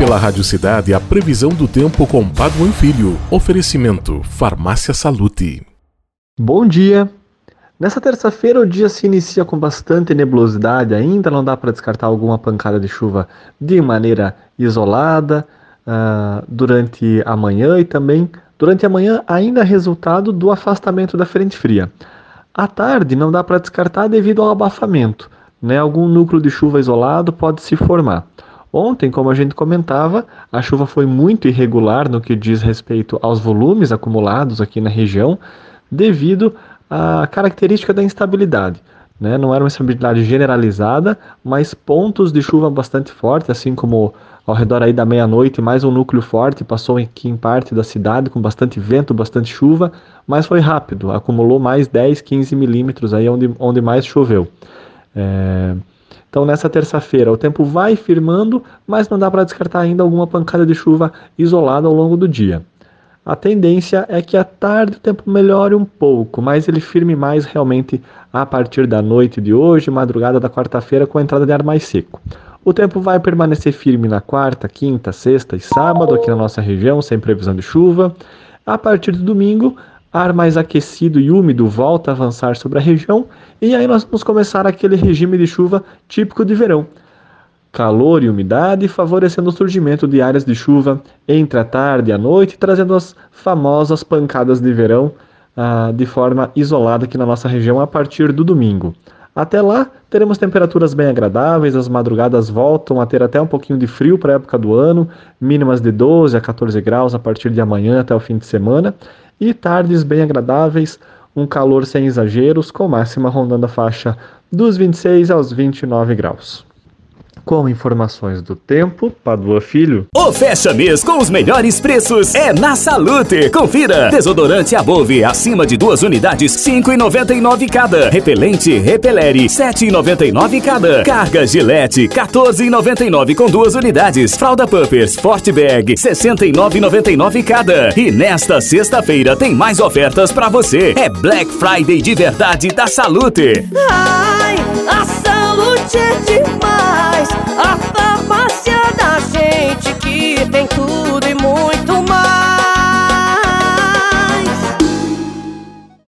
pela Rádio Cidade a previsão do tempo com Paduan Filho. Oferecimento Farmácia Salute. Bom dia. Nessa terça-feira o dia se inicia com bastante nebulosidade, ainda não dá para descartar alguma pancada de chuva de maneira isolada uh, durante a manhã e também durante a manhã ainda resultado do afastamento da frente fria. À tarde não dá para descartar devido ao abafamento, né? algum núcleo de chuva isolado pode se formar. Ontem, como a gente comentava, a chuva foi muito irregular no que diz respeito aos volumes acumulados aqui na região, devido à característica da instabilidade. Né? Não era uma instabilidade generalizada, mas pontos de chuva bastante fortes, assim como ao redor aí da meia-noite, mais um núcleo forte passou aqui em parte da cidade com bastante vento, bastante chuva, mas foi rápido, acumulou mais 10, 15 milímetros aí onde, onde mais choveu. É... Então, nessa terça-feira, o tempo vai firmando, mas não dá para descartar ainda alguma pancada de chuva isolada ao longo do dia. A tendência é que à tarde o tempo melhore um pouco, mas ele firme mais realmente a partir da noite de hoje, madrugada da quarta-feira, com a entrada de ar mais seco. O tempo vai permanecer firme na quarta, quinta, sexta e sábado aqui na nossa região, sem previsão de chuva. A partir do domingo, ar mais aquecido e úmido volta a avançar sobre a região e aí nós vamos começar aquele regime de chuva típico de verão. Calor e umidade favorecendo o surgimento de áreas de chuva entre a tarde e a noite, trazendo as famosas pancadas de verão ah, de forma isolada aqui na nossa região a partir do domingo. Até lá, teremos temperaturas bem agradáveis, as madrugadas voltam a ter até um pouquinho de frio para a época do ano, mínimas de 12 a 14 graus a partir de amanhã até o fim de semana, e tardes bem agradáveis, um calor sem exageros, com máxima rondando a faixa dos 26 aos 29 graus. Com informações do tempo, Padua Filho. O fecha mês com os melhores preços é na Salute. Confira. Desodorante Above acima de duas unidades, 5,99 cada. Repelente Repelere, 7,99 cada. Carga Gillette, 14,99 com duas unidades. Fralda Puppers Forte Bag, 69,99 cada. E nesta sexta-feira tem mais ofertas para você. É Black Friday de verdade da Salute. Ai, a Salute é demais.